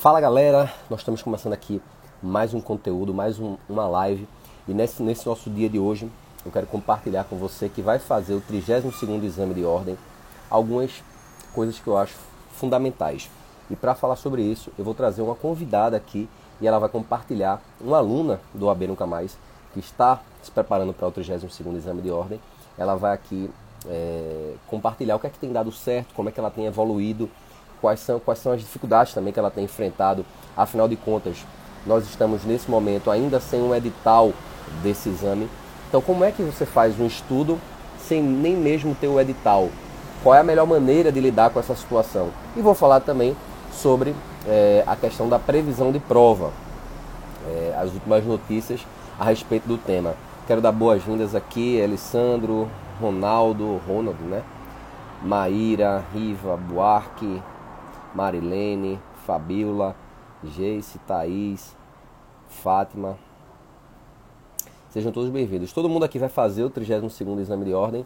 Fala galera, nós estamos começando aqui mais um conteúdo, mais um, uma live e nesse, nesse nosso dia de hoje eu quero compartilhar com você que vai fazer o 32º exame de ordem algumas coisas que eu acho fundamentais. E para falar sobre isso, eu vou trazer uma convidada aqui e ela vai compartilhar, uma aluna do AB Nunca Mais, que está se preparando para o 32º exame de ordem. Ela vai aqui é, compartilhar o que é que tem dado certo, como é que ela tem evoluído quais são, quais são as dificuldades também que ela tem enfrentado. Afinal de contas, nós estamos nesse momento ainda sem um edital desse exame. Então, como é que você faz um estudo sem nem mesmo ter o edital? Qual é a melhor maneira de lidar com essa situação? E vou falar também sobre é, a questão da previsão de prova, é, as últimas notícias a respeito do tema. Quero dar boas-vindas aqui, Alessandro, Ronaldo, Ronaldo, né? Maíra, Riva, Buarque, Marilene, Fabiola, Geice, Thaís, Fátima. Sejam todos bem-vindos. Todo mundo aqui vai fazer o 32º exame de ordem.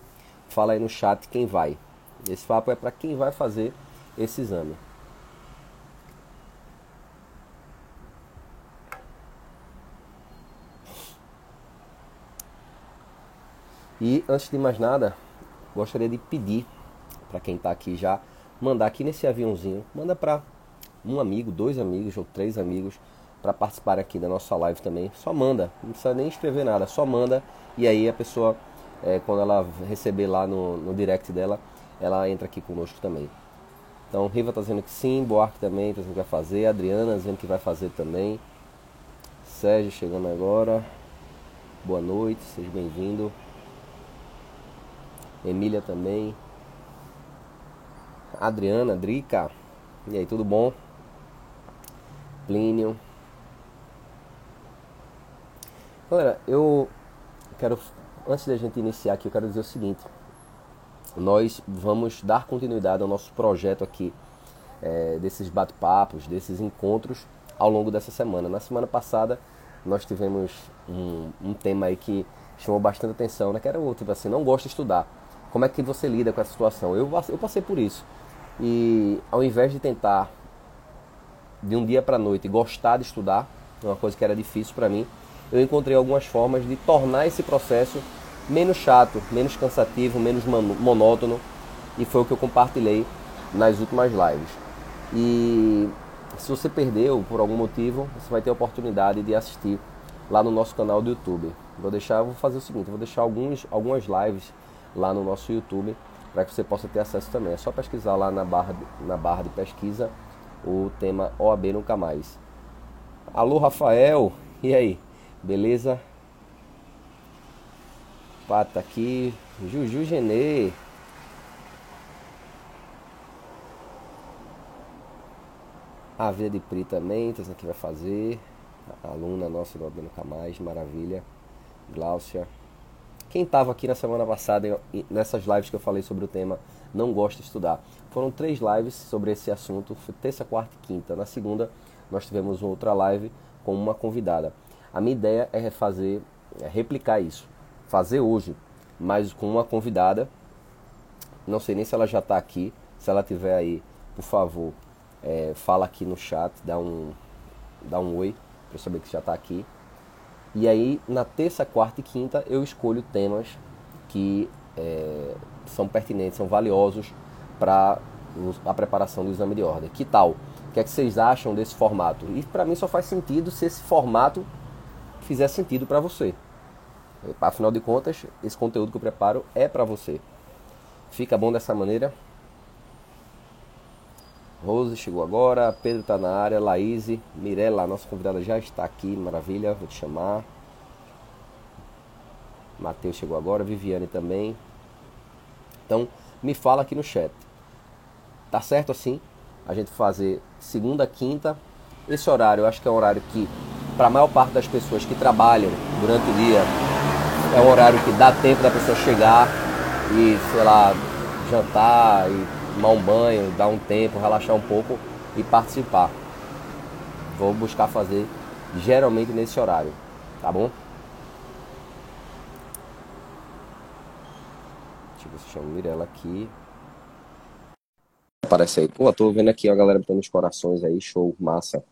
Fala aí no chat quem vai. Esse papo é para quem vai fazer esse exame. E antes de mais nada, gostaria de pedir para quem está aqui já mandar aqui nesse aviãozinho, manda para um amigo, dois amigos ou três amigos para participar aqui da nossa live também. Só manda, não precisa nem escrever nada, só manda e aí a pessoa, é, quando ela receber lá no, no direct dela, ela entra aqui conosco também. Então, Riva está dizendo que sim, Boarque também está dizendo que vai fazer, Adriana dizendo que vai fazer também. Sérgio chegando agora. Boa noite, seja bem-vindo. Emília também. Adriana, Drica. E aí, tudo bom? Plínio. Galera, eu quero, antes da gente iniciar aqui, eu quero dizer o seguinte. Nós vamos dar continuidade ao nosso projeto aqui, é, desses bate-papos, desses encontros ao longo dessa semana. Na semana passada, nós tivemos um, um tema aí que chamou bastante atenção, né? Que era o tipo assim, não gosta de estudar. Como é que você lida com essa situação? Eu, eu passei por isso. E ao invés de tentar de um dia para noite gostar de estudar, uma coisa que era difícil para mim, eu encontrei algumas formas de tornar esse processo menos chato, menos cansativo, menos monótono, e foi o que eu compartilhei nas últimas lives. E se você perdeu por algum motivo, você vai ter a oportunidade de assistir lá no nosso canal do YouTube. Vou deixar, vou fazer o seguinte, vou deixar alguns, algumas lives lá no nosso YouTube para que você possa ter acesso também. É só pesquisar lá na barra, de, na barra de pesquisa o tema OAB Nunca Mais. Alô, Rafael! E aí? Beleza? Pata aqui. Juju Genê. A Vida de Pri também, tá que vai fazer. A aluna nossa do OAB Nunca Mais, maravilha. Gláucia. Quem estava aqui na semana passada, nessas lives que eu falei sobre o tema, não gosta de estudar. Foram três lives sobre esse assunto, terça, quarta e quinta. Na segunda, nós tivemos outra live com uma convidada. A minha ideia é fazer, é replicar isso, fazer hoje, mas com uma convidada. Não sei nem se ela já está aqui. Se ela estiver aí, por favor, é, fala aqui no chat, dá um, dá um oi para eu saber que já está aqui. E aí, na terça, quarta e quinta, eu escolho temas que é, são pertinentes, são valiosos para a preparação do exame de ordem. Que tal? O que é que vocês acham desse formato? E para mim só faz sentido se esse formato fizer sentido para você. Afinal de contas, esse conteúdo que eu preparo é para você. Fica bom dessa maneira? Rose chegou agora, Pedro está na área, Laís, Mirella, nossa convidada já está aqui, maravilha, vou te chamar. Matheus chegou agora, Viviane também. Então, me fala aqui no chat. Tá certo assim? A gente fazer segunda, quinta. Esse horário, eu acho que é um horário que, para a maior parte das pessoas que trabalham durante o dia, é um horário que dá tempo da pessoa chegar e, sei lá, jantar e tomar um banho, dar um tempo, relaxar um pouco e participar. Vou buscar fazer geralmente nesse horário, tá bom? Deixa eu ver se chama Mirella aqui. aparece aí. Pô, tô vendo aqui a galera botando os corações aí, show, massa.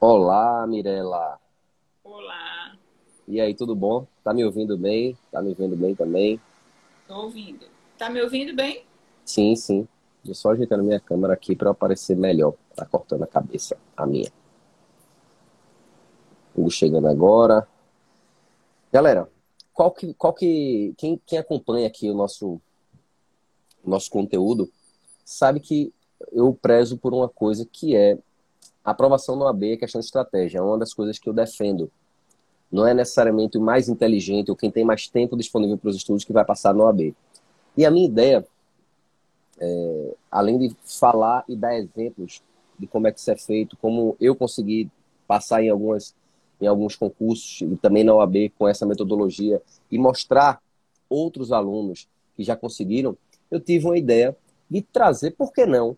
Olá, Mirela. Olá. E aí, tudo bom? Tá me ouvindo bem? Tá me vendo bem também? Tô ouvindo. Tá me ouvindo bem? Sim, sim. Tô só ajeitando minha câmera aqui para aparecer melhor. Tá cortando a cabeça, a minha. Hugo chegando agora. Galera, qual que, qual que quem, quem acompanha aqui o nosso nosso conteúdo sabe que eu prezo por uma coisa que é a aprovação no AB é questão de estratégia, é uma das coisas que eu defendo. Não é necessariamente o mais inteligente ou quem tem mais tempo disponível para os estudos que vai passar no AB. E a minha ideia, é, além de falar e dar exemplos de como é que isso é feito, como eu consegui passar em algumas em alguns concursos e também na OAB com essa metodologia e mostrar outros alunos que já conseguiram, eu tive uma ideia de trazer, por que não,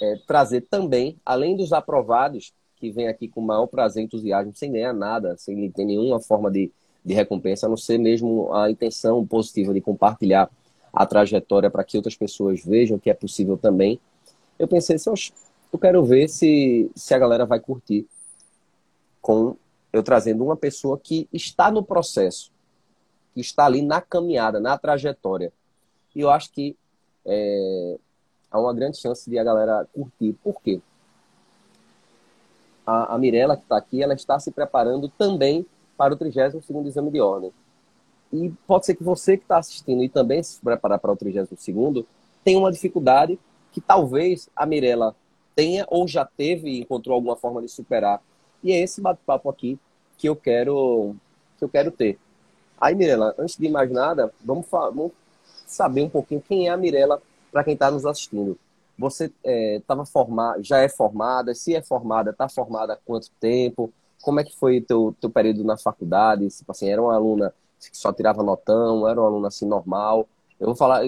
é, trazer também, além dos aprovados, que vem aqui com maior prazer entusiasmo, sem ganhar nada, sem ter nenhuma forma de, de recompensa, a não ser mesmo a intenção positiva de compartilhar a trajetória para que outras pessoas vejam que é possível também. Eu pensei, eu quero ver se, se a galera vai curtir com eu trazendo uma pessoa que está no processo, que está ali na caminhada, na trajetória. E eu acho que é, há uma grande chance de a galera curtir. Por quê? A, a Mirella, que está aqui, ela está se preparando também para o 32º exame de ordem. E pode ser que você que está assistindo e também se preparar para o 32º tenha uma dificuldade que talvez a Mirella tenha ou já teve e encontrou alguma forma de superar e é esse bate-papo aqui que eu quero que eu quero ter. Aí, Mirela, antes de mais nada, vamos, vamos saber um pouquinho quem é a Mirela para quem está nos assistindo. Você estava é, formada, já é formada? Se é formada, está formada há quanto tempo? Como é que foi teu, teu período na faculdade? Tipo assim, era uma aluna que só tirava notão? Era uma aluna assim normal? Eu vou falar,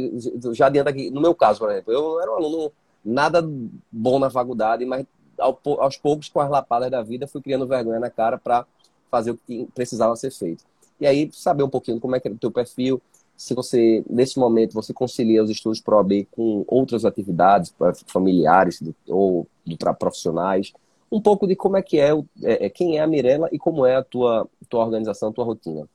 já adianta aqui, no meu caso, por exemplo, eu era um aluno nada bom na faculdade, mas aos poucos, com as lapadas da vida, fui criando vergonha na cara para fazer o que precisava ser feito. E aí, saber um pouquinho como é que é o teu perfil, se você, nesse momento, você concilia os estudos para OAB com outras atividades familiares ou do, profissionais, um pouco de como é que é, é, é, quem é a Mirella e como é a tua, tua organização, tua rotina.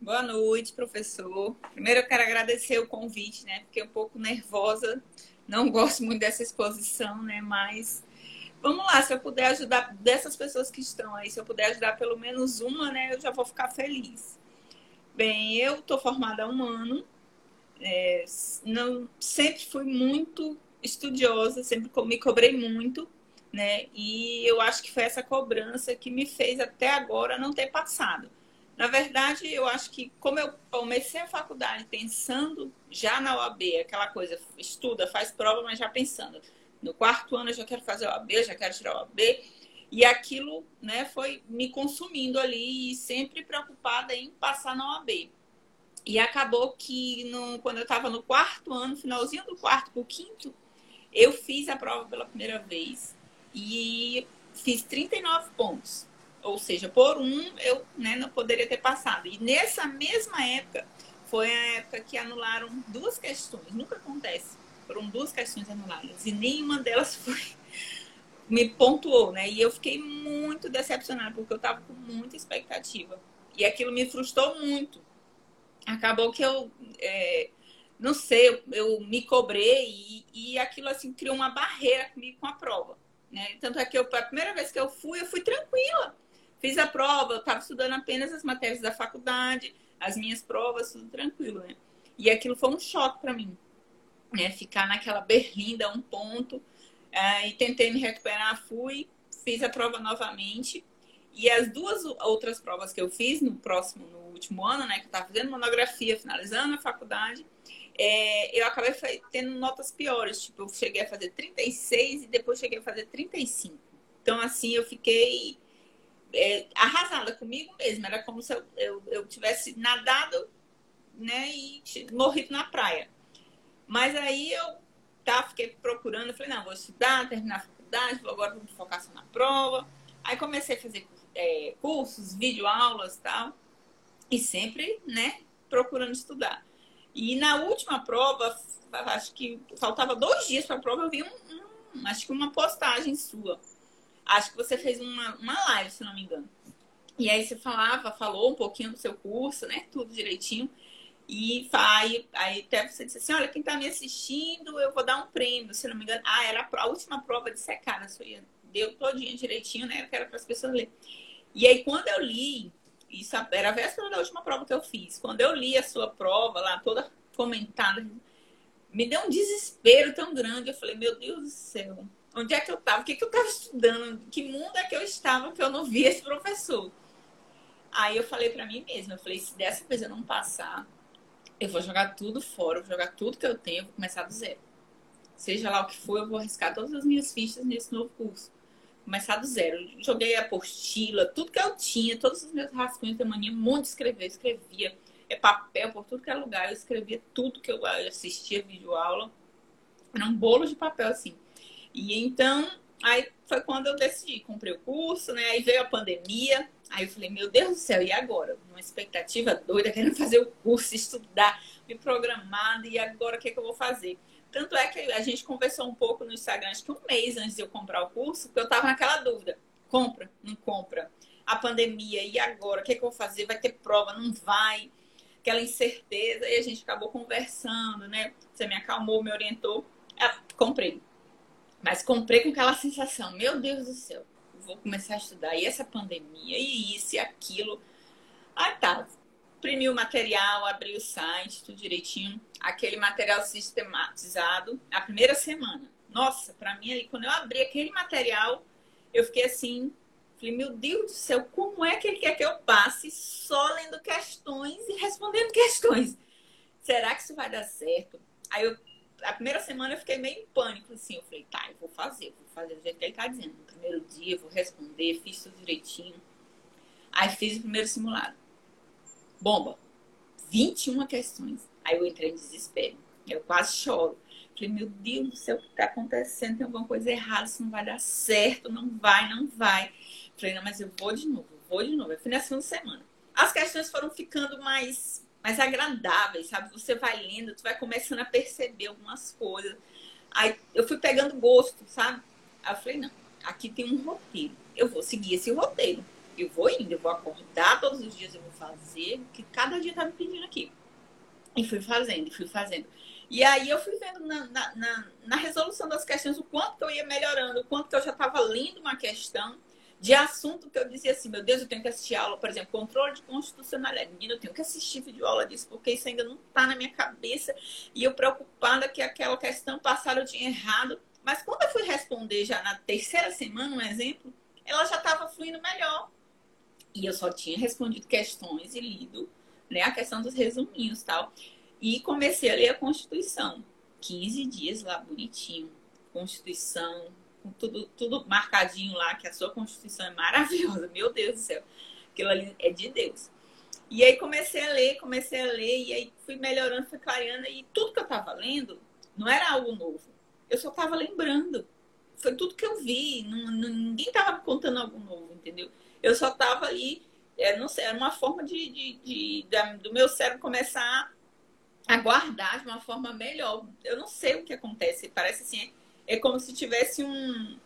Boa noite, professor. Primeiro eu quero agradecer o convite, né? Fiquei um pouco nervosa não gosto muito dessa exposição, né? Mas vamos lá, se eu puder ajudar dessas pessoas que estão aí, se eu puder ajudar pelo menos uma, né? Eu já vou ficar feliz. Bem, eu tô formada há um ano. É, não, sempre fui muito estudiosa, sempre me cobrei muito, né? E eu acho que foi essa cobrança que me fez até agora não ter passado. Na verdade, eu acho que como eu comecei a faculdade pensando já na OAB, aquela coisa, estuda, faz prova, mas já pensando. No quarto ano eu já quero fazer OAB, já quero tirar OAB. E aquilo né, foi me consumindo ali e sempre preocupada em passar na OAB. E acabou que no, quando eu estava no quarto ano, finalzinho do quarto para o quinto, eu fiz a prova pela primeira vez e fiz 39 pontos. Ou seja, por um eu né, não poderia ter passado. E nessa mesma época, foi a época que anularam duas questões. Nunca acontece. Foram duas questões anuladas. E nenhuma delas foi. Me pontuou, né? E eu fiquei muito decepcionada, porque eu estava com muita expectativa. E aquilo me frustrou muito. Acabou que eu. É, não sei, eu, me cobrei e, e, aquilo assim criou uma barreira comigo com a prova. Né? Tanto é que eu, a primeira vez que eu fui, eu fui tranquila Fiz a prova, eu estava estudando apenas as matérias da faculdade, as minhas provas, tudo tranquilo, né? E aquilo foi um choque para mim, né? Ficar naquela berlinda, um ponto, é, e tentei me recuperar, fui, fiz a prova novamente. E as duas outras provas que eu fiz no próximo, no último ano, né? Que eu estava fazendo monografia, finalizando a faculdade, é, eu acabei tendo notas piores. Tipo, eu cheguei a fazer 36 e depois cheguei a fazer 35. Então, assim, eu fiquei é, arrasada comigo mesma. Era como se eu, eu, eu tivesse nadado né, e morrido na praia. Mas aí eu tá, fiquei procurando, falei, não, vou estudar, terminar a faculdade, vou agora vou focar só na prova. Aí comecei a fazer é, cursos, videoaulas e tal. E sempre, né, procurando estudar. E na última prova, acho que faltava dois dias para a prova, eu vi um, um, acho que uma postagem sua. Acho que você fez uma, uma live, se não me engano. E aí você falava, falou um pouquinho do seu curso, né? Tudo direitinho. E aí, aí até você disse assim, olha, quem está me assistindo, eu vou dar um prêmio, se não me engano. Ah, era a última prova de secar, a sua deu todinha direitinho, né? Eu quero para as pessoas lerem. E aí, quando eu li, isso era a véspera da última prova que eu fiz. Quando eu li a sua prova lá, toda comentada, me deu um desespero tão grande. Eu falei, meu Deus do céu, onde é que eu estava? O que, que eu estava estudando? Que mundo é que eu estava que eu não via esse professor? Aí eu falei para mim mesma, eu falei, se dessa vez eu não passar, eu vou jogar tudo fora, vou jogar tudo que eu tenho, vou começar do zero. Seja lá o que for, eu vou arriscar todas as minhas fichas nesse novo curso. Começar do zero. Joguei a apostila, tudo que eu tinha, todos os meus rascunhos de mania, muito de escrever, escrevia. É papel por tudo que é lugar, eu escrevia tudo que eu assistia vídeo aula. Era um bolo de papel assim. E então, aí foi quando eu decidi, comprei o curso, né? Aí veio a pandemia, Aí eu falei, meu Deus do céu, e agora? Uma expectativa doida, querendo fazer o curso, estudar, me programando, e agora o que, é que eu vou fazer? Tanto é que a gente conversou um pouco no Instagram, acho que um mês antes de eu comprar o curso, porque eu estava naquela dúvida: compra, não compra? A pandemia, e agora? O que, é que eu vou fazer? Vai ter prova? Não vai? Aquela incerteza, e a gente acabou conversando, né? Você me acalmou, me orientou. Ah, comprei. Mas comprei com aquela sensação: meu Deus do céu, vou começar a estudar. E essa pandemia, e isso e aquilo. Aí tá, imprimi o material, abri o site, tudo direitinho. Aquele material sistematizado, a primeira semana. Nossa, para mim quando eu abri aquele material, eu fiquei assim, falei, meu Deus do céu, como é que ele quer que eu passe só lendo questões e respondendo questões? Será que isso vai dar certo? Aí eu a primeira semana eu fiquei meio em pânico, assim. Eu falei, tá, eu vou fazer, vou fazer do jeito que ele tá dizendo. No primeiro dia, eu vou responder, fiz tudo direitinho. Aí fiz o primeiro simulado. Bomba! 21 questões. Aí eu entrei em desespero. Eu quase choro. Falei, meu Deus do céu, o que tá acontecendo? Tem alguma coisa errada, isso não vai dar certo, não vai, não vai. Falei, não, mas eu vou de novo, vou de novo. Eu fui na segunda semana. As questões foram ficando mais mais agradáveis, sabe? Você vai lendo, tu vai começando a perceber algumas coisas. Aí eu fui pegando gosto, sabe? Aí eu falei, não, aqui tem um roteiro. Eu vou seguir esse roteiro. Eu vou indo, eu vou acordar todos os dias, eu vou fazer o que cada dia tá me pedindo aqui. E fui fazendo, fui fazendo. E aí eu fui vendo na, na, na, na resolução das questões o quanto que eu ia melhorando, o quanto que eu já estava lendo uma questão de assunto que eu dizia assim, meu Deus, eu tenho que assistir aula, por exemplo, controle de constitucionalidade. Menina, eu tenho que assistir vídeo aula disso, porque isso ainda não está na minha cabeça. E eu preocupada que aquela questão passada eu tinha errado. Mas quando eu fui responder já na terceira semana, um exemplo, ela já estava fluindo melhor. E eu só tinha respondido questões e lido né, a questão dos resuminhos tal. E comecei a ler a Constituição. 15 dias lá, bonitinho. Constituição, com tudo, tudo marcadinho lá, que a sua Constituição é maravilhosa. Meu Deus do céu. Aquilo ali é de Deus. E aí comecei a ler, comecei a ler, e aí fui melhorando, fui clareando, e tudo que eu estava lendo não era algo novo. Eu só estava lembrando. Foi tudo que eu vi. Não, não, ninguém estava me contando algo novo, entendeu? Eu só estava ali, é, não sei, era uma forma de, de, de, de, do meu cérebro começar a guardar de uma forma melhor. Eu não sei o que acontece. Parece assim, é como se tivesse um,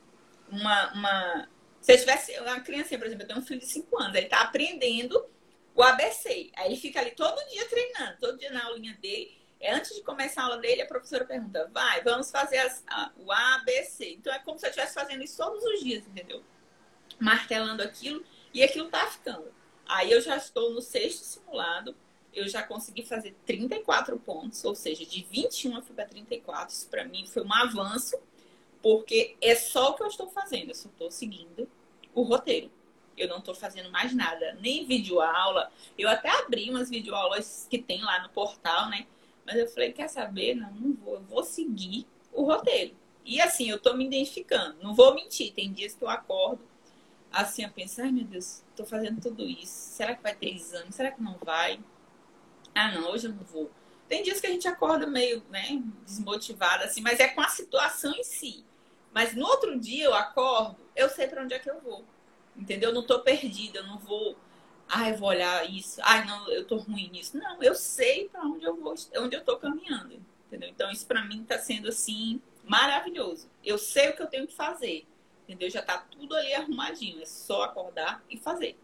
uma, uma. Se eu tivesse uma criança, por exemplo, eu tenho um filho de 5 anos, ele está aprendendo o ABC. Aí ele fica ali todo dia treinando, todo dia na aulinha dele. É, antes de começar a aula dele, a professora pergunta: vai, vamos fazer as, a, o ABC. Então é como se eu estivesse fazendo isso todos os dias, entendeu? Martelando aquilo e aquilo está ficando. Aí eu já estou no sexto simulado, eu já consegui fazer 34 pontos, ou seja, de 21 eu fui para 34. Isso para mim foi um avanço porque é só o que eu estou fazendo, eu só estou seguindo o roteiro. Eu não estou fazendo mais nada, nem videoaula. Eu até abri umas videoaulas que tem lá no portal, né? Mas eu falei, quer saber? Não, não vou. Eu vou seguir o roteiro. E assim, eu estou me identificando. Não vou mentir. Tem dias que eu acordo assim, a pensar, ai meu Deus, estou fazendo tudo isso. Será que vai ter exame? Será que não vai? Ah, não, hoje eu não vou. Tem dias que a gente acorda meio né, desmotivada, assim, mas é com a situação em si. Mas no outro dia eu acordo, eu sei para onde é que eu vou. Entendeu? Eu não estou perdida, eu não vou eu vou olhar isso, ah, não, eu tô ruim nisso. Não, eu sei para onde eu vou, onde eu tô caminhando, entendeu? Então isso para mim tá sendo assim maravilhoso. Eu sei o que eu tenho que fazer, entendeu? Já tá tudo ali arrumadinho, é só acordar e fazer.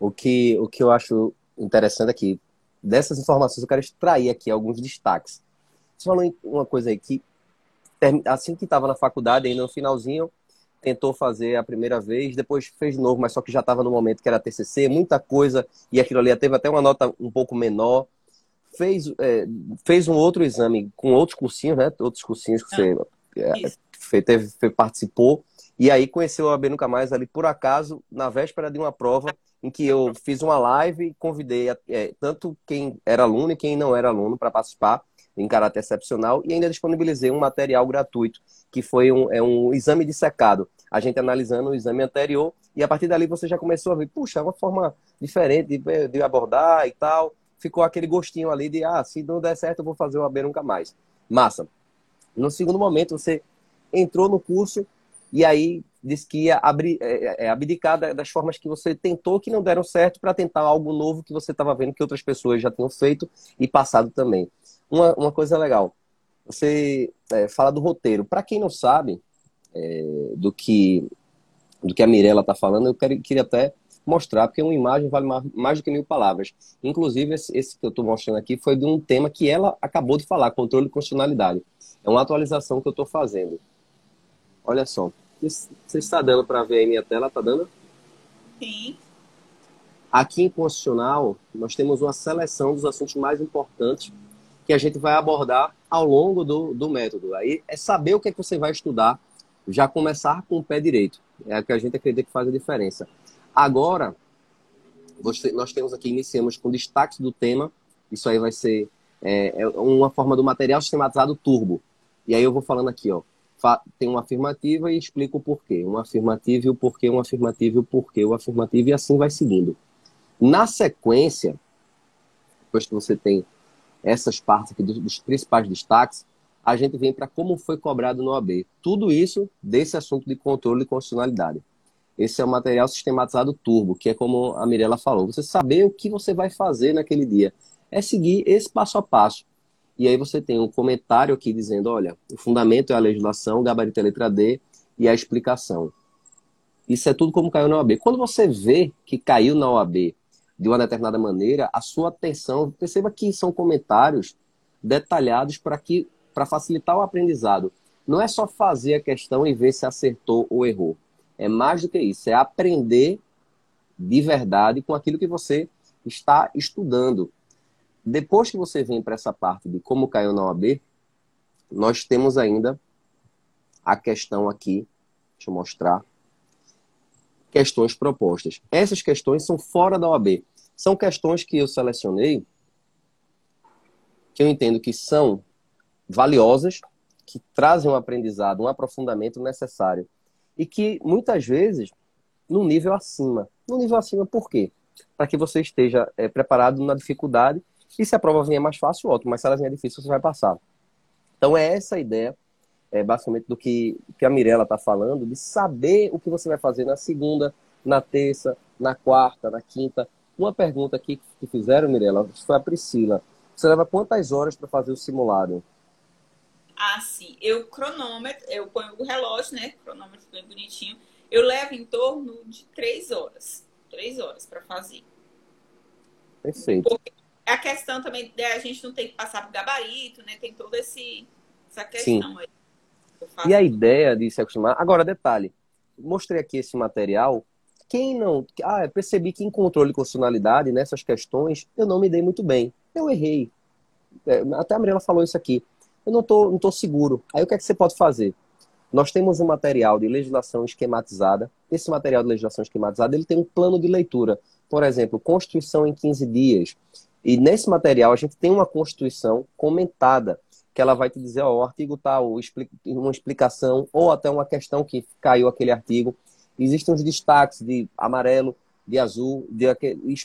O que, o que eu acho interessante aqui, dessas informações eu quero extrair aqui alguns destaques. Você falou uma coisa aí que assim que estava na faculdade, ainda no finalzinho, tentou fazer a primeira vez, depois fez de novo, mas só que já estava no momento que era TCC, muita coisa, e aquilo ali teve até uma nota um pouco menor. Fez, é, fez um outro exame com outros cursinhos, né? Outros cursinhos que você é, teve, participou, e aí conheceu a B Nunca Mais ali por acaso, na véspera de uma prova em que eu fiz uma live e convidei é, tanto quem era aluno e quem não era aluno para participar em caráter excepcional e ainda disponibilizei um material gratuito, que foi um, é um exame de secado. A gente analisando o exame anterior e a partir dali você já começou a ver, puxa, é uma forma diferente de, de abordar e tal. Ficou aquele gostinho ali de, ah, se não der certo eu vou fazer o AB nunca mais. Massa. No segundo momento você entrou no curso e aí disse que ia abrir, é, é, abdicar das formas que você tentou que não deram certo para tentar algo novo que você estava vendo que outras pessoas já tinham feito e passado também. Uma, uma coisa legal, você é, fala do roteiro. Para quem não sabe é, do que do que a Mirella está falando, eu quero, queria até mostrar, porque uma imagem vale mais, mais do que mil palavras. Inclusive, esse, esse que eu estou mostrando aqui foi de um tema que ela acabou de falar, controle de constitucionalidade. É uma atualização que eu estou fazendo. Olha só. Você está dando para ver aí minha tela? Está dando? Sim. Aqui em Constitucional, nós temos uma seleção dos assuntos mais importantes que a gente vai abordar ao longo do, do método. Aí é saber o que, é que você vai estudar, já começar com o pé direito. É o que a gente acredita que faz a diferença. Agora, você, nós temos aqui, iniciamos com destaques do tema. Isso aí vai ser é, é uma forma do material sistematizado turbo. E aí eu vou falando aqui, ó. Tem uma afirmativa e explico o porquê. Uma afirmativa e o porquê, uma afirmativa e o porquê, o afirmativo, e assim vai seguindo. Na sequência, depois que você tem essas partes aqui dos, dos principais destaques, a gente vem para como foi cobrado no OAB. Tudo isso desse assunto de controle de constitucionalidade. Esse é o material sistematizado turbo, que é como a Mirella falou. Você saber o que você vai fazer naquele dia. É seguir esse passo a passo. E aí você tem um comentário aqui dizendo, olha, o fundamento é a legislação, o gabarito é a letra D e a explicação. Isso é tudo como caiu na OAB. Quando você vê que caiu na OAB de uma determinada maneira, a sua atenção, perceba que são comentários detalhados para que para facilitar o aprendizado. Não é só fazer a questão e ver se acertou ou errou. É mais do que isso, é aprender de verdade com aquilo que você está estudando. Depois que você vem para essa parte de como caiu na OAB, nós temos ainda a questão aqui, deixa eu mostrar, questões propostas. Essas questões são fora da OAB. São questões que eu selecionei, que eu entendo que são valiosas, que trazem um aprendizado, um aprofundamento necessário. E que, muitas vezes, no nível acima. No nível acima, por quê? Para que você esteja é, preparado na dificuldade. E se a prova vier mais fácil, ótimo. Mas se ela vier difícil, você vai passar. Então, é essa a ideia é, basicamente do que, que a Mirella está falando, de saber o que você vai fazer na segunda, na terça, na quarta, na quinta. Uma pergunta aqui que fizeram, Mirella, foi a Priscila. Você leva quantas horas para fazer o simulado? Ah, sim. Eu cronômetro, eu ponho o relógio, né? Cronômetro bem bonitinho. Eu levo em torno de três horas. Três horas para fazer. Perfeito. A questão também, a gente não tem que passar por gabarito, né? Tem toda esse, essa questão sim. aí. E a ideia de se acostumar. Agora, detalhe: mostrei aqui esse material. Quem não. Ah, percebi que em controle de constitucionalidade, nessas questões, eu não me dei muito bem. Eu errei. É, até a Mariela falou isso aqui. Eu não estou não tô seguro. Aí o que é que você pode fazer? Nós temos um material de legislação esquematizada. Esse material de legislação esquematizada ele tem um plano de leitura. Por exemplo, Constituição em 15 dias. E nesse material a gente tem uma Constituição comentada que ela vai te dizer, ó, o artigo tal, uma explicação, ou até uma questão que caiu aquele artigo. Existem os destaques de amarelo, de azul, de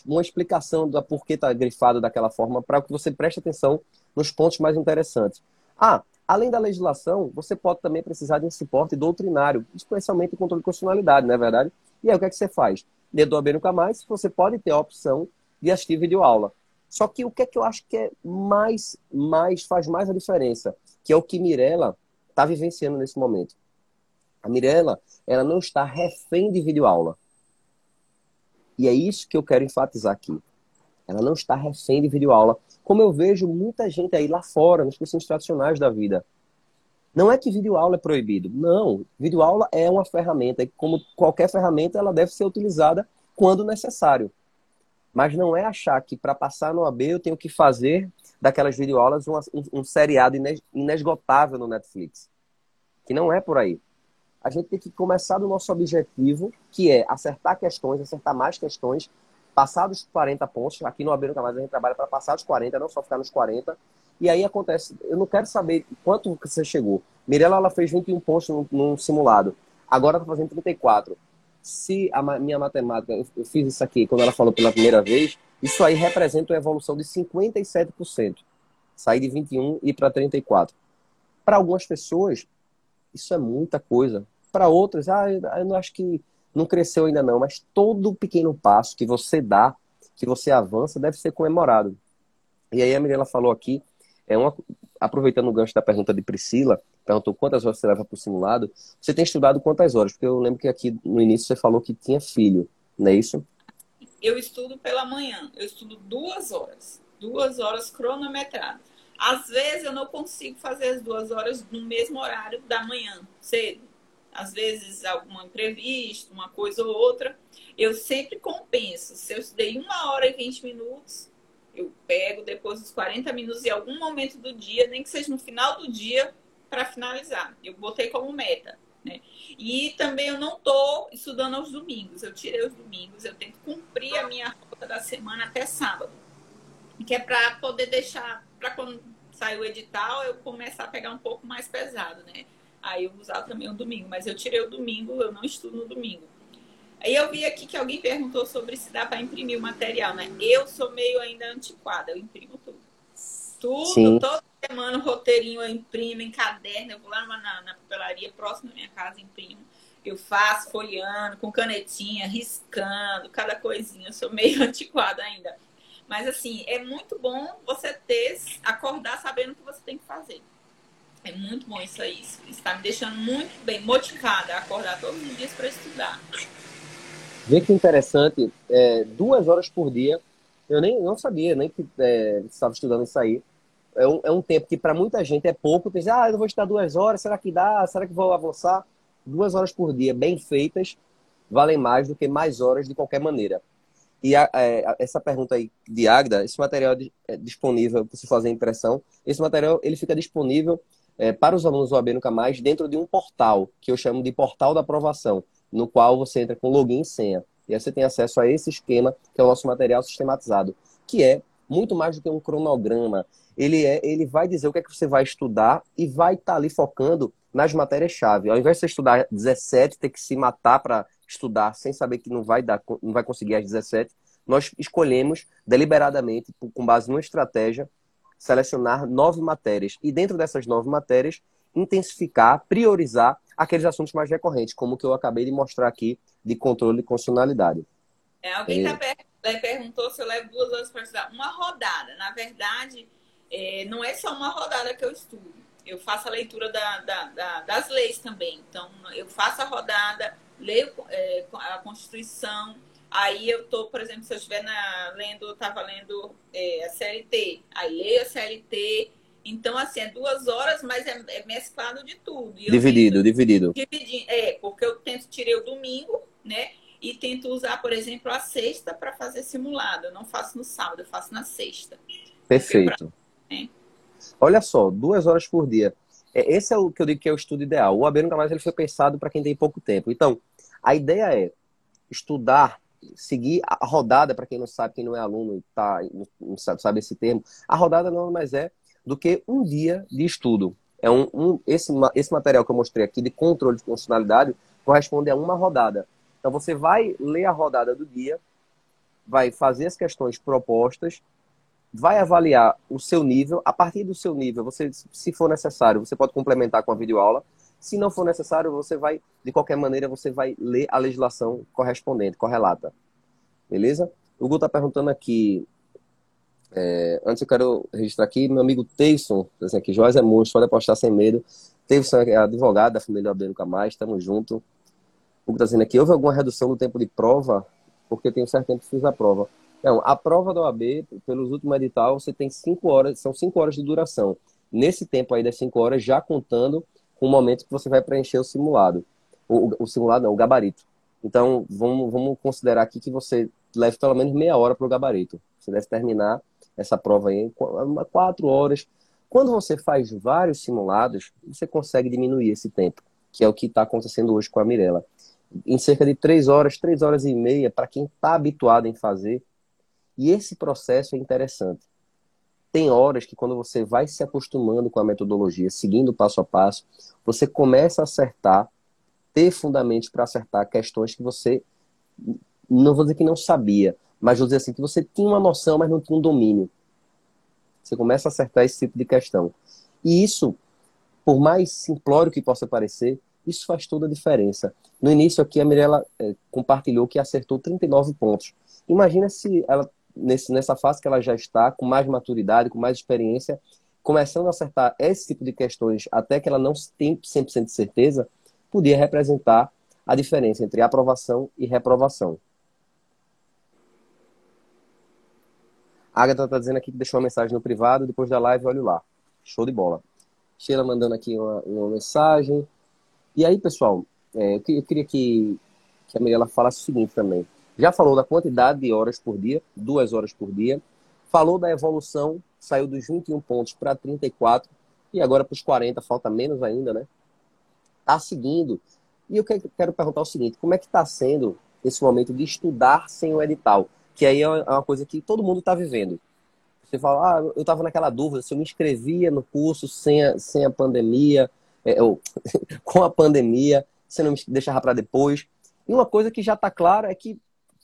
uma explicação da por que está grifado daquela forma, para que você preste atenção nos pontos mais interessantes. Ah, além da legislação, você pode também precisar de um suporte doutrinário, especialmente em controle de constitucionalidade, não é verdade? E aí, o que é que você faz? dentro do AB Nunca Mais, você pode ter a opção de assistir videoaula. Só que o que é que eu acho que é mais, mais faz mais a diferença, que é o que Mirella está vivenciando nesse momento. A Mirella, ela não está refém de videoaula. E é isso que eu quero enfatizar aqui. Ela não está refém de videoaula, como eu vejo muita gente aí lá fora, nos cursos tradicionais da vida. Não é que videoaula é proibido. Não, videoaula é uma ferramenta. E como qualquer ferramenta, ela deve ser utilizada quando necessário. Mas não é achar que para passar no AB eu tenho que fazer daquelas videoaulas um, um, um seriado inesgotável no Netflix. Que não é por aí. A gente tem que começar do nosso objetivo, que é acertar questões, acertar mais questões, passar dos 40 pontos. Aqui no AB Nunca Mais a gente trabalha para passar dos 40, não só ficar nos 40. E aí acontece, eu não quero saber quanto você chegou. Mirella, ela fez 21 pontos num, num simulado. Agora está fazendo 34. Se a minha matemática, eu, fiz isso aqui quando ela falou pela primeira vez, isso aí representa uma evolução de 57%. Sair de 21 e para 34. Para algumas pessoas, isso é muita coisa. Para outras, ah, eu não acho que não cresceu ainda não, mas todo pequeno passo que você dá, que você avança, deve ser comemorado. E aí a Mirella falou aqui é uma, aproveitando o gancho da pergunta de Priscila, perguntou quantas horas você leva para o simulado. Você tem estudado quantas horas? Porque eu lembro que aqui no início você falou que tinha filho, não é isso? Eu estudo pela manhã. Eu estudo duas horas. Duas horas cronometradas. Às vezes eu não consigo fazer as duas horas no mesmo horário da manhã, cedo. Às vezes algum imprevisto, uma coisa ou outra. Eu sempre compenso. Se eu estudei uma hora e vinte minutos, eu pego depois dos 40 minutos em algum momento do dia, nem que seja no final do dia, para finalizar. Eu botei como meta. Né? E também eu não estou estudando aos domingos. Eu tirei os domingos, eu tento cumprir a minha rota da semana até sábado. Que é para poder deixar, para quando sair o edital, eu começar a pegar um pouco mais pesado, né? Aí eu usar também o domingo. Mas eu tirei o domingo, eu não estudo no domingo. Aí eu vi aqui que alguém perguntou sobre se dá para imprimir o material, né? Eu sou meio ainda antiquada, eu imprimo tudo. Tudo, Sim. toda semana, roteirinho eu imprimo em caderno, eu vou lá na, na papelaria próxima da minha casa, imprimo. Eu faço folheando, com canetinha, riscando, cada coisinha. Eu sou meio antiquada ainda. Mas assim, é muito bom você ter, acordar sabendo o que você tem que fazer. É muito bom isso aí. Isso está me deixando muito bem motivada a acordar todos os dias para estudar. Vê que interessante, é, duas horas por dia. Eu nem não sabia, nem que é, estava estudando isso aí. É um, é um tempo que para muita gente é pouco. Diz, ah, eu vou estudar duas horas, será que dá? Será que vou avançar? Duas horas por dia, bem feitas, valem mais do que mais horas de qualquer maneira. E a, é, essa pergunta aí de Agda, esse material é disponível para você fazer impressão. Esse material ele fica disponível é, para os alunos do AB Nunca Mais dentro de um portal, que eu chamo de portal da aprovação no qual você entra com login e senha. E aí você tem acesso a esse esquema, que é o nosso material sistematizado, que é muito mais do que um cronograma. Ele, é, ele vai dizer o que é que você vai estudar e vai estar tá ali focando nas matérias-chave. Ao invés de você estudar 17, ter que se matar para estudar sem saber que não vai, dar, não vai conseguir as 17, nós escolhemos deliberadamente, com base numa estratégia, selecionar nove matérias. E dentro dessas nove matérias, intensificar, priorizar aqueles assuntos mais recorrentes, como o que eu acabei de mostrar aqui de controle e constitucionalidade. É, alguém é. Tá perguntou se eu levo duas horas para estudar. Uma rodada. Na verdade, é, não é só uma rodada que eu estudo. Eu faço a leitura da, da, da, das leis também. Então, eu faço a rodada, leio é, a Constituição. Aí eu tô, por exemplo, se eu estiver na, lendo, estava lendo é, a CLT, aí leio a CLT, então, assim, é duas horas, mas é, é mesclado de tudo. dividido, tento, dividido. É, porque eu tento tirei o domingo, né? E tento usar, por exemplo, a sexta para fazer simulado. Eu não faço no sábado, eu faço na sexta. Perfeito. Olha só, duas horas por dia. É, esse é o que eu digo que é o estudo ideal. O AB Nunca Mais ele foi pensado para quem tem pouco tempo. Então, a ideia é estudar, seguir a rodada, para quem não sabe, quem não é aluno e tá, não sabe, sabe esse termo, a rodada não mais é do que um dia de estudo. É um, um, esse, esse material que eu mostrei aqui de controle de funcionalidade corresponde a uma rodada. Então você vai ler a rodada do dia, vai fazer as questões propostas, vai avaliar o seu nível. A partir do seu nível, você, se for necessário, você pode complementar com a videoaula. Se não for necessário, você vai, de qualquer maneira, você vai ler a legislação correspondente, correlata. Beleza? O Hugo está perguntando aqui. É, antes eu quero registrar aqui, meu amigo Teyson, assim aqui, Joás é monstro, pode apostar sem medo. Teyson é advogado da família Nunca Mais, estamos junto. O Hugo está dizendo aqui, houve alguma redução do tempo de prova? Porque tem um certo tempo que fiz a prova. Não, a prova da OAB, pelos últimos edital, você tem cinco horas, são cinco horas de duração. Nesse tempo aí das cinco horas, já contando com o momento que você vai preencher o simulado. O, o simulado não, o gabarito. Então, vamos, vamos considerar aqui que você leve pelo menos meia hora para o gabarito. Você deve terminar essa prova aí em quatro horas. Quando você faz vários simulados, você consegue diminuir esse tempo, que é o que está acontecendo hoje com a Mirella. Em cerca de três horas, três horas e meia, para quem está habituado em fazer, e esse processo é interessante. Tem horas que quando você vai se acostumando com a metodologia, seguindo passo a passo, você começa a acertar, ter fundamentos para acertar questões que você, não vou dizer que não sabia, mas vou dizer assim, que você tinha uma noção, mas não tinha um domínio. Você começa a acertar esse tipo de questão. E isso, por mais simplório que possa parecer, isso faz toda a diferença. No início aqui, a Mirella é, compartilhou que acertou 39 pontos. Imagina se ela nesse, nessa fase que ela já está, com mais maturidade, com mais experiência, começando a acertar esse tipo de questões até que ela não tenha 100% de certeza, podia representar a diferença entre aprovação e reprovação. A Agatha está dizendo aqui que deixou uma mensagem no privado, depois da live, olha lá. Show de bola. Sheila mandando aqui uma, uma mensagem. E aí, pessoal, é, eu, eu, queria que, que a Mirella falasse o seguinte também. Já falou da quantidade de horas por dia, duas horas por dia. Falou da evolução, saiu dos 21 pontos para 34 e agora para os 40, falta menos ainda, né? Está seguindo. E eu quero perguntar o seguinte: como é que está sendo esse momento de estudar sem o edital? Que aí é uma coisa que todo mundo está vivendo. Você fala, ah, eu estava naquela dúvida se eu me inscrevia no curso sem a, sem a pandemia, é, ou, com a pandemia, se não me deixava para depois. E uma coisa que já está clara é que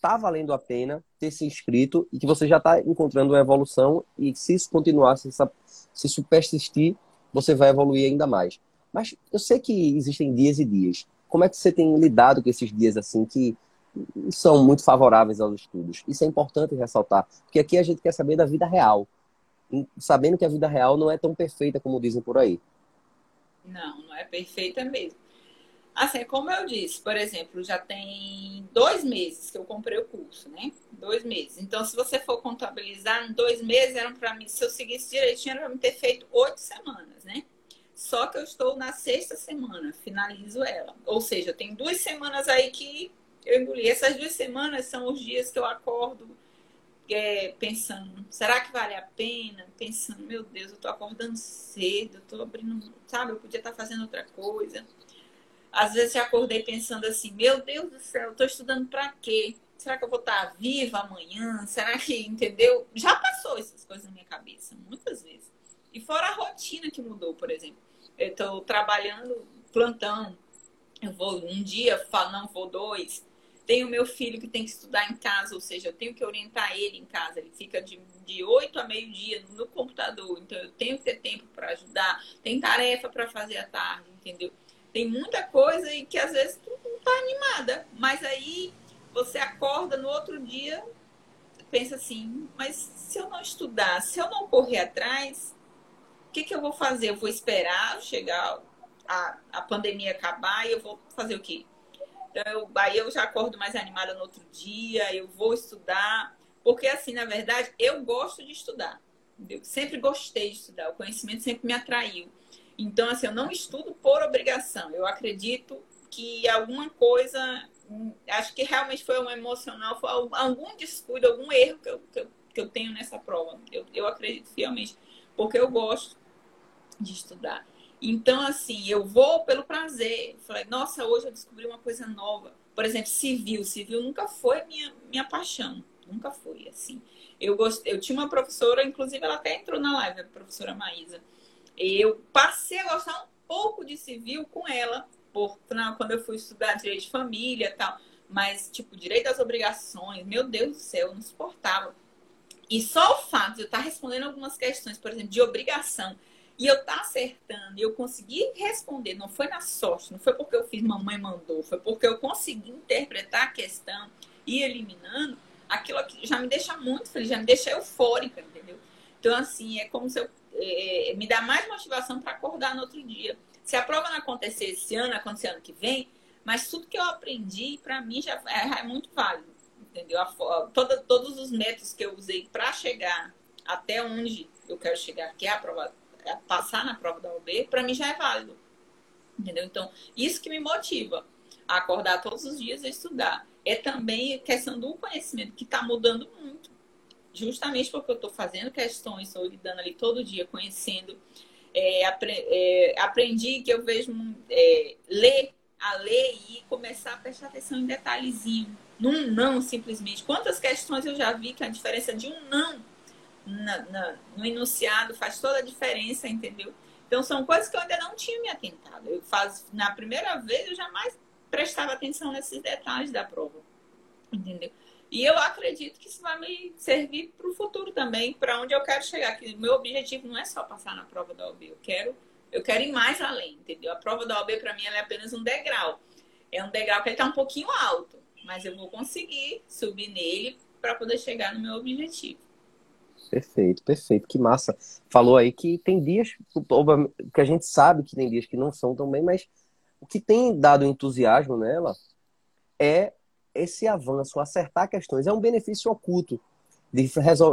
está valendo a pena ter se inscrito e que você já está encontrando uma evolução e se isso continuar, se, isso persistir, você vai evoluir ainda mais. Mas eu sei que existem dias e dias. Como é que você tem lidado com esses dias assim que são muito favoráveis aos estudos? Isso é importante ressaltar, porque aqui a gente quer saber da vida real, sabendo que a vida real não é tão perfeita como dizem por aí. Não, não é perfeita mesmo. Assim, como eu disse, por exemplo, já tem dois meses que eu comprei o curso, né? Dois meses. Então, se você for contabilizar, dois meses eram para mim, se eu seguisse direitinho, era para me ter feito oito semanas, né? Só que eu estou na sexta semana, finalizo ela. Ou seja, tem duas semanas aí que eu engoli. Essas duas semanas são os dias que eu acordo é, pensando, será que vale a pena? Pensando, meu Deus, eu tô acordando cedo, eu tô abrindo, sabe, eu podia estar fazendo outra coisa. Às vezes eu acordei pensando assim, meu Deus do céu, eu tô estudando para quê? Será que eu vou estar viva amanhã? Será que, entendeu? Já passou essas coisas na minha cabeça, muitas vezes. E fora a rotina que mudou, por exemplo. Eu estou trabalhando plantão. Eu vou um dia, não vou dois. Tenho meu filho que tem que estudar em casa, ou seja, eu tenho que orientar ele em casa. Ele fica de, de 8 a meio-dia no computador. Então, eu tenho que ter tempo para ajudar. Tem tarefa para fazer à tarde, entendeu? Tem muita coisa e que às vezes tu não tá animada. Mas aí você acorda no outro dia, pensa assim, mas se eu não estudar, se eu não correr atrás, o que, que eu vou fazer? Eu vou esperar chegar a, a pandemia acabar e eu vou fazer o quê? Então, eu, aí eu já acordo mais animada no outro dia, eu vou estudar. Porque, assim, na verdade, eu gosto de estudar. Eu sempre gostei de estudar. O conhecimento sempre me atraiu. Então, assim, eu não estudo por obrigação. Eu acredito que alguma coisa, acho que realmente foi um emocional, foi algum descuido, algum erro que eu, que eu, que eu tenho nessa prova. Eu, eu acredito fielmente, porque eu gosto de estudar. Então, assim, eu vou pelo prazer. Falei, nossa, hoje eu descobri uma coisa nova. Por exemplo, civil. Civil nunca foi minha, minha paixão. Nunca foi, assim. Eu, gostei, eu tinha uma professora, inclusive ela até entrou na live, a professora Maísa eu passei a gostar um pouco de civil com ela, por, quando eu fui estudar direito de família tal. Mas, tipo, direito às obrigações, meu Deus do céu, eu não suportava. E só o fato de eu estar respondendo algumas questões, por exemplo, de obrigação, E eu tá acertando, e eu consegui responder, não foi na sorte, não foi porque eu fiz mamãe mandou, foi porque eu consegui interpretar a questão e eliminando, aquilo aqui já me deixa muito feliz, já me deixa eufórica, entendeu? Então, assim, é como se eu. É, me dá mais motivação para acordar no outro dia. Se a prova não acontecer esse ano, acontecer ano que vem, mas tudo que eu aprendi, para mim, já é, é, muito válido, entendeu? A, toda, todos os métodos que eu usei para chegar até onde eu quero chegar, que é a prova, é passar na prova da OB, para mim já é válido, entendeu? Então, isso que me motiva a acordar todos os dias e estudar. É também questão do conhecimento, que está mudando muito justamente porque eu estou fazendo questões, estou lidando ali todo dia, conhecendo. É, apre, é, aprendi que eu vejo é, ler a ler e começar a prestar atenção em detalhezinho. Num não, simplesmente. Quantas questões eu já vi que a diferença de um não na, na, no enunciado faz toda a diferença, entendeu? Então, são coisas que eu ainda não tinha me atentado. Eu faz, na primeira vez, eu jamais prestava atenção nesses detalhes da prova, entendeu? E eu acredito que isso vai me servir para o futuro também, para onde eu quero chegar. Que meu objetivo não é só passar na prova da OAB, eu quero, eu quero ir mais além, entendeu? A prova da OAB para mim é apenas um degrau. É um degrau que está um pouquinho alto, mas eu vou conseguir subir nele para poder chegar no meu objetivo. Perfeito, perfeito, que massa. Falou aí que tem dias que a gente sabe que tem dias que não são tão bem, mas o que tem dado entusiasmo nela é esse avanço, acertar questões, é um benefício oculto de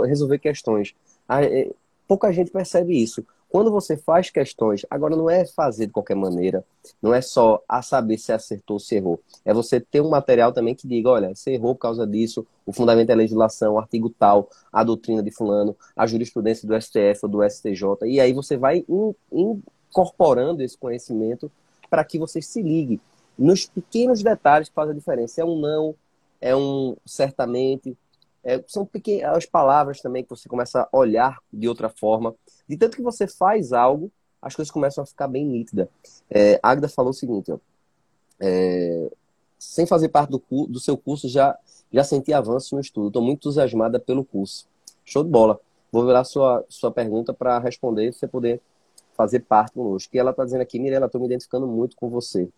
resolver questões. É, pouca gente percebe isso. Quando você faz questões, agora não é fazer de qualquer maneira, não é só a saber se acertou ou se errou. É você ter um material também que diga, olha, você errou por causa disso, o fundamento é legislação, o artigo tal, a doutrina de fulano, a jurisprudência do STF ou do STJ. E aí você vai incorporando esse conhecimento para que você se ligue nos pequenos detalhes que fazem a diferença. É um não, é um certamente, é, são pequenas as palavras também que você começa a olhar de outra forma. De tanto que você faz algo, as coisas começam a ficar bem nítidas. É, Agda falou o seguinte, ó, é, sem fazer parte do, do seu curso, já, já senti avanço no estudo. Estou muito entusiasmada pelo curso. Show de bola. Vou virar sua, sua pergunta para responder, você poder fazer parte conosco. E ela está dizendo aqui, Mirela, estou me identificando muito com você.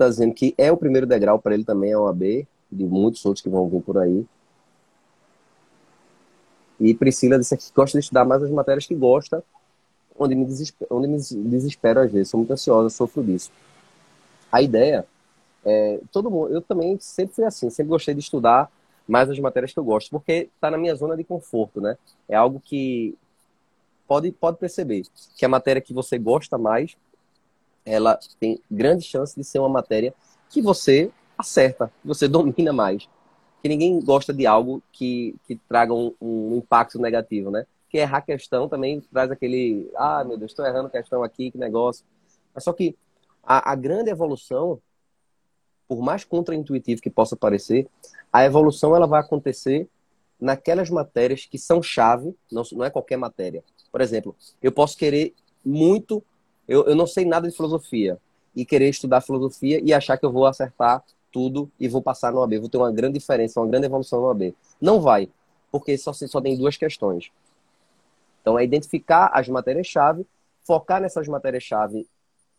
Está dizendo que é o primeiro degrau para ele também, a OAB, de muitos outros que vão vir por aí. E Priscila disse que gosta de estudar mais as matérias que gosta, onde me desespero, onde me desespero às vezes. Sou muito ansiosa, sofro disso. A ideia é, todo mundo, eu também sempre fui assim, sempre gostei de estudar mais as matérias que eu gosto, porque está na minha zona de conforto, né? É algo que pode, pode perceber que a matéria que você gosta mais ela tem grande chance de ser uma matéria que você acerta, que você domina mais. Que ninguém gosta de algo que, que traga um, um impacto negativo, né? Que errar questão também traz aquele, ah, meu Deus, estou errando questão aqui, que negócio. Mas só que a, a grande evolução, por mais contraintuitivo que possa parecer, a evolução ela vai acontecer naquelas matérias que são chave, não, não é qualquer matéria. Por exemplo, eu posso querer muito eu, eu não sei nada de filosofia e querer estudar filosofia e achar que eu vou acertar tudo e vou passar no AB, vou ter uma grande diferença, uma grande evolução no AB. Não vai, porque só, só tem duas questões. Então, é identificar as matérias-chave, focar nessas matérias-chave,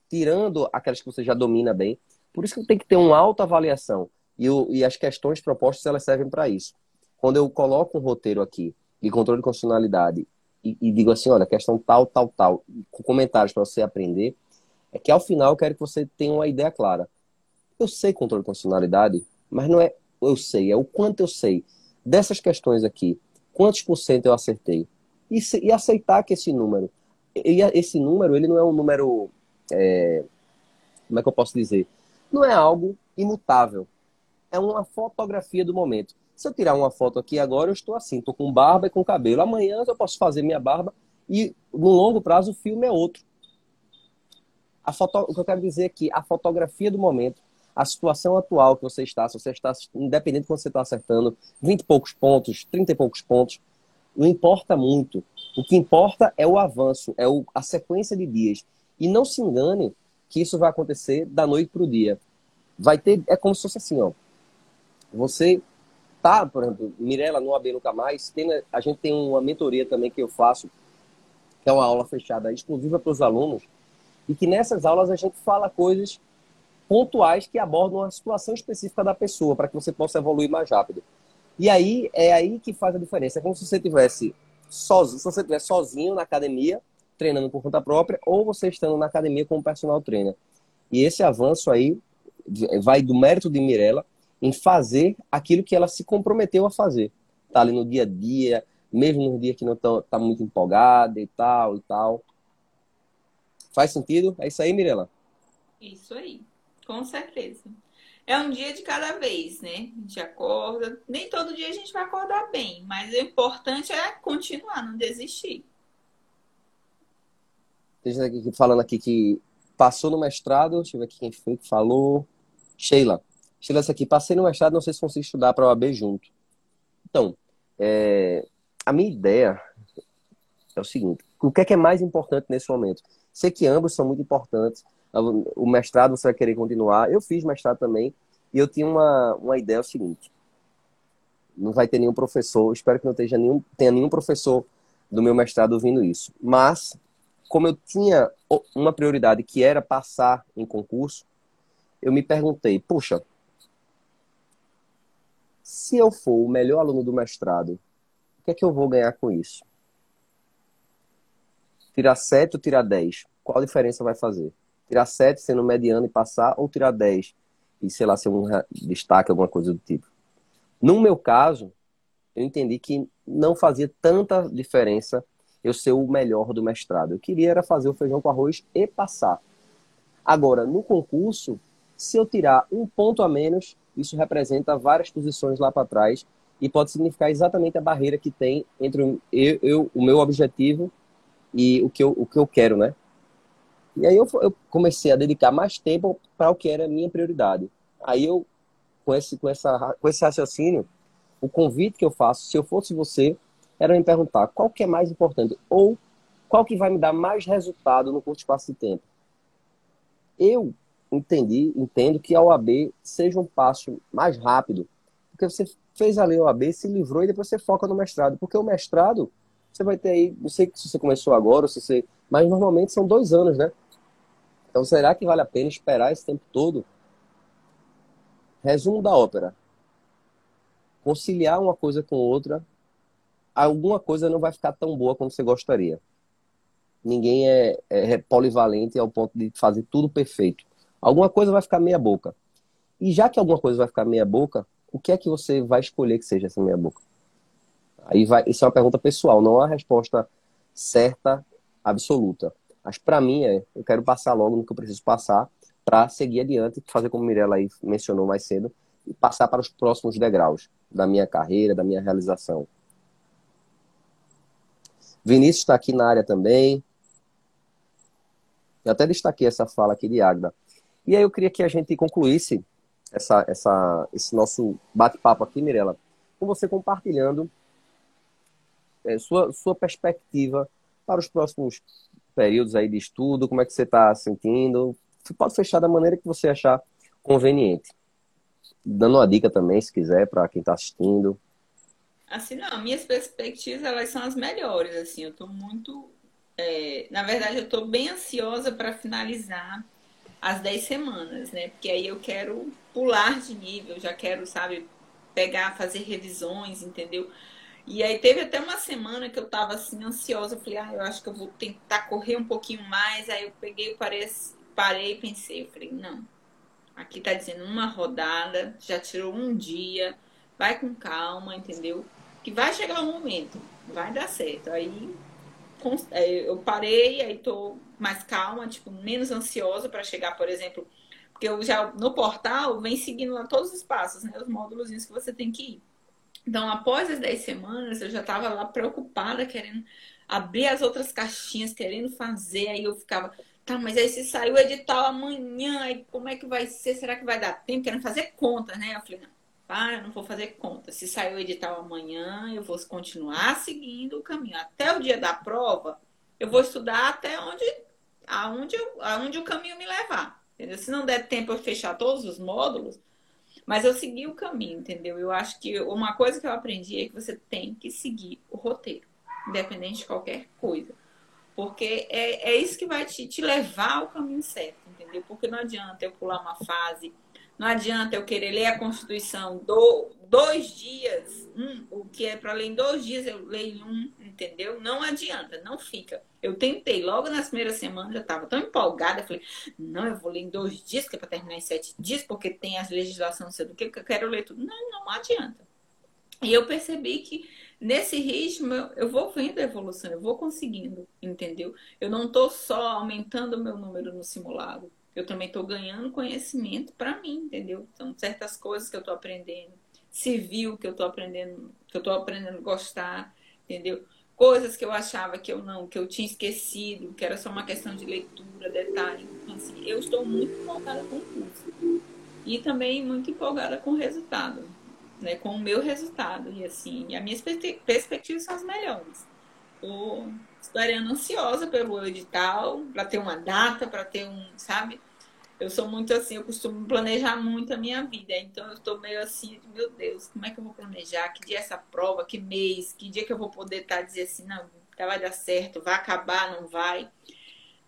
tirando aquelas que você já domina bem. Por isso que tem que ter uma autoavaliação. E, o, e as questões propostas, elas servem para isso. Quando eu coloco um roteiro aqui de controle de constitucionalidade e, digo assim, olha, questão tal, tal, tal, com comentários para você aprender, é que ao final eu quero que você tenha uma ideia clara. Eu sei controle de constitucionalidade, mas não é eu sei, é o quanto eu sei. Dessas questões aqui, quantos por cento eu acertei? E, se, e aceitar que esse número, e esse número, ele não é um número, é, como é que eu posso dizer? Não é algo imutável. É uma fotografia do momento. Se eu tirar uma foto aqui agora, eu estou assim, estou com barba e com cabelo. Amanhã eu posso fazer minha barba e no longo prazo o filme é outro. A foto, o que eu quero dizer aqui, a fotografia do momento, a situação atual que você está, se você está, independente de quando você está acertando, 20 e poucos pontos, 30 e poucos pontos, não importa muito. O que importa é o avanço, é o, a sequência de dias. E não se engane que isso vai acontecer da noite para o dia. Vai ter, é como se fosse assim, ó. Você tá, por exemplo, Mirella no AB Nunca Mais, tem, a gente tem uma mentoria também que eu faço, que é uma aula fechada exclusiva para os alunos, e que nessas aulas a gente fala coisas pontuais que abordam a situação específica da pessoa, para que você possa evoluir mais rápido. E aí é aí que faz a diferença. É como se você tivesse sozinho, se você estiver sozinho na academia, treinando por conta própria, ou você estando na academia como personal trainer. E esse avanço aí vai do mérito de Mirella em fazer aquilo que ela se comprometeu a fazer. Tá ali no dia a dia, mesmo no dia que não está tá muito empolgada e tal e tal. Faz sentido? É isso aí, Mirella? Isso aí, com certeza. É um dia de cada vez, né? A gente acorda. Nem todo dia a gente vai acordar bem, mas o importante é continuar, não desistir. Tem gente aqui falando aqui que passou no mestrado. Deixa eu ver aqui quem foi que falou. Sheila. Essa aqui. Passei no mestrado, não sei se consigo estudar para o AB junto. Então, é, a minha ideia é o seguinte: o que é, que é mais importante nesse momento? Sei que ambos são muito importantes. O mestrado você vai querer continuar. Eu fiz mestrado também. E eu tinha uma, uma ideia é o seguinte: não vai ter nenhum professor, espero que não tenha nenhum, tenha nenhum professor do meu mestrado ouvindo isso. Mas como eu tinha uma prioridade que era passar em concurso, eu me perguntei, puxa, se eu for o melhor aluno do mestrado, o que é que eu vou ganhar com isso? Tirar 7 ou tirar 10? Qual a diferença vai fazer? Tirar 7 sendo mediano e passar ou tirar 10 e, sei lá, ser um destaque, alguma coisa do tipo? No meu caso, eu entendi que não fazia tanta diferença eu ser o melhor do mestrado. Eu queria era fazer o feijão com arroz e passar. Agora, no concurso, se eu tirar um ponto a menos, isso representa várias posições lá para trás e pode significar exatamente a barreira que tem entre eu, eu, o meu objetivo e o que eu, o que eu quero, né? E aí eu, eu comecei a dedicar mais tempo para o que era a minha prioridade. Aí eu, com esse, com, essa, com esse raciocínio, o convite que eu faço, se eu fosse você, era me perguntar qual que é mais importante ou qual que vai me dar mais resultado no curto espaço de tempo. Eu entendi, entendo que a OAB seja um passo mais rápido, porque você fez a OAB, se livrou e depois você foca no mestrado, porque o mestrado você vai ter aí, não sei se você começou agora, se você, mas normalmente são dois anos, né? Então será que vale a pena esperar esse tempo todo? Resumo da ópera: conciliar uma coisa com outra alguma coisa não vai ficar tão boa como você gostaria. Ninguém é, é, polivalente ao ponto de fazer tudo perfeito. Alguma coisa vai ficar meia boca. E já que alguma coisa vai ficar meia boca, o que é que você vai escolher que seja essa meia boca? Aí vai, isso é uma pergunta pessoal, não há resposta certa, absoluta. Mas para mim é, eu quero passar logo no que eu preciso passar para seguir adiante, fazer como Mirella aí mencionou mais cedo, e passar para os próximos degraus da minha carreira, da minha realização. Vinícius está aqui na área também. Eu até destaquei essa fala aqui de Agda. E aí eu queria que a gente concluísse essa, essa, esse nosso bate-papo aqui, Mirella, com você compartilhando é, sua, sua perspectiva para os próximos períodos aí de estudo, como é que você está sentindo. Você pode fechar da maneira que você achar conveniente. Dando uma dica também, se quiser, para quem está assistindo. Assim, não, minhas perspectivas, elas são as melhores, assim, eu tô muito... É, na verdade, eu tô bem ansiosa para finalizar as 10 semanas, né? Porque aí eu quero pular de nível, já quero, sabe, pegar, fazer revisões, entendeu? E aí teve até uma semana que eu tava assim, ansiosa, falei, ah, eu acho que eu vou tentar correr um pouquinho mais, aí eu peguei, parei, parei pensei, eu falei, não, aqui tá dizendo uma rodada, já tirou um dia, vai com calma, entendeu? que vai chegar um momento, vai dar certo. Aí eu parei, aí tô mais calma, tipo, menos ansiosa para chegar, por exemplo, porque eu já no portal vem seguindo lá todos os passos, né? Os módulos que você tem que ir. Então, após as 10 semanas, eu já estava lá preocupada, querendo abrir as outras caixinhas, querendo fazer. Aí eu ficava, tá, mas aí se saiu o edital amanhã, aí como é que vai ser? Será que vai dar tempo? Querendo fazer conta, né? Eu falei, não, ah, eu não vou fazer conta. Se sair o edital amanhã, eu vou continuar seguindo o caminho. Até o dia da prova, eu vou estudar até onde, aonde, aonde o caminho me levar. Entendeu? Se não der tempo eu fechar todos os módulos, Mas eu segui o caminho, entendeu? Eu acho que uma coisa que eu aprendi é que você tem que seguir o roteiro, independente de qualquer coisa. Porque é, é isso que vai te, te levar ao caminho certo, entendeu? Porque não adianta eu pular uma fase, não adianta eu querer ler a Constituição do, dois dias, um, o que é para ler em dois dias, eu leio um, entendeu? Não adianta, não fica. Eu tentei, logo nas primeiras semanas, eu estava tão empolgada, falei, não, eu vou ler em dois dias, que é para terminar em sete dias, porque tem as legislações, não sei do que, que eu quero ler tudo. Não, não adianta. E eu percebi que nesse ritmo eu vou vendo a evolução, eu vou conseguindo, entendeu? Eu não estou só aumentando o meu número no simulado, eu também estou ganhando conhecimento para mim, entendeu? São certas coisas que eu estou aprendendo, civil que eu estou aprendendo, que eu estou aprendendo a gostar, entendeu? Coisas que eu achava que eu não, que eu tinha esquecido, que era só uma questão de leitura, detalhe. Então, assim, eu estou muito empolgada com o curso. E também muito empolgada com o resultado, né? Com o meu resultado. E assim, e as minhas perspectivas são as melhores. Estou esperando ansiosa pelo edital, para ter uma data, para ter um, sabe? Eu sou muito assim, eu costumo planejar muito a minha vida. Então eu estou meio assim, meu Deus, como é que eu vou planejar? Que dia é essa prova? Que mês? Que dia que eu vou poder estar tá, dizer assim, não, vai dar certo, vai acabar, não vai.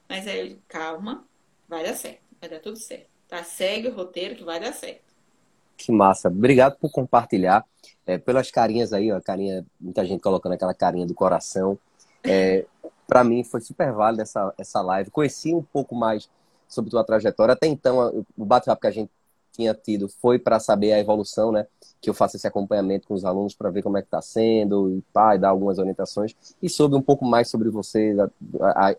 Mas aí, calma, vai dar certo, vai dar tudo certo. Tá? Segue o roteiro que vai dar certo. Que massa. Obrigado por compartilhar. É, pelas carinhas aí, ó, carinha, muita gente colocando aquela carinha do coração. É, para mim foi super válida essa, essa live. Conheci um pouco mais sobre tua trajetória. Até então, o bate-papo que a gente tinha tido foi para saber a evolução, né? Que eu faço esse acompanhamento com os alunos para ver como é que está sendo e dar algumas orientações. E sobre um pouco mais sobre você,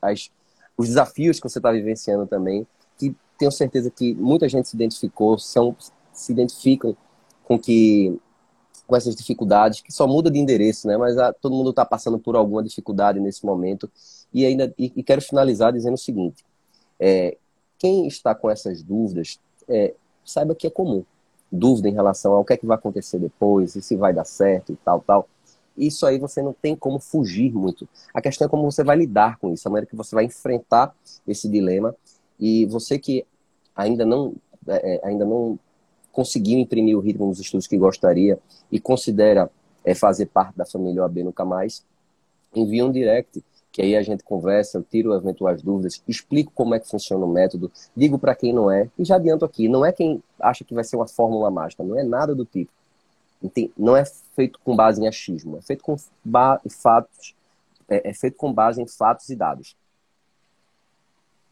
as, os desafios que você está vivenciando também, que tenho certeza que muita gente se identificou, são, se identificam com que com essas dificuldades, que só muda de endereço, né? Mas a, todo mundo está passando por alguma dificuldade nesse momento. E ainda e, e quero finalizar dizendo o seguinte: é, quem está com essas dúvidas, é, saiba que é comum. Dúvida em relação ao que é que vai acontecer depois, e se vai dar certo e tal, tal. Isso aí você não tem como fugir muito. A questão é como você vai lidar com isso, a maneira que você vai enfrentar esse dilema. E você que ainda não, é, é ainda não conseguiu imprimir o ritmo nos estudos que gostaria e considera é, fazer parte da família OAB Nunca Mais, envie um direct que aí a gente conversa, eu tiro eventuais dúvidas, explico como é que funciona o método, digo para quem não é, e já adianto aqui, não é quem acha que vai ser uma fórmula mágica, não é nada do tipo. Não é feito com base em achismo, é feito com fatos, é, é feito com base em fatos e dados.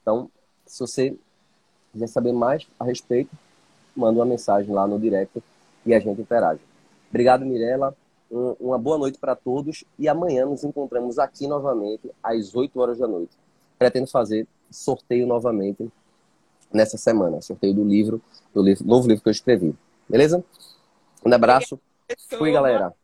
Então, se você quiser saber mais a respeito, manda uma mensagem lá no direct e a gente interage. Obrigado, Mirella um, uma boa noite para todos e amanhã nos encontramos aqui novamente às 8 horas da noite. Pretendo fazer sorteio novamente nessa semana, sorteio do livro, do livro, novo livro que eu escrevi. Beleza? Um abraço. Fui, galera.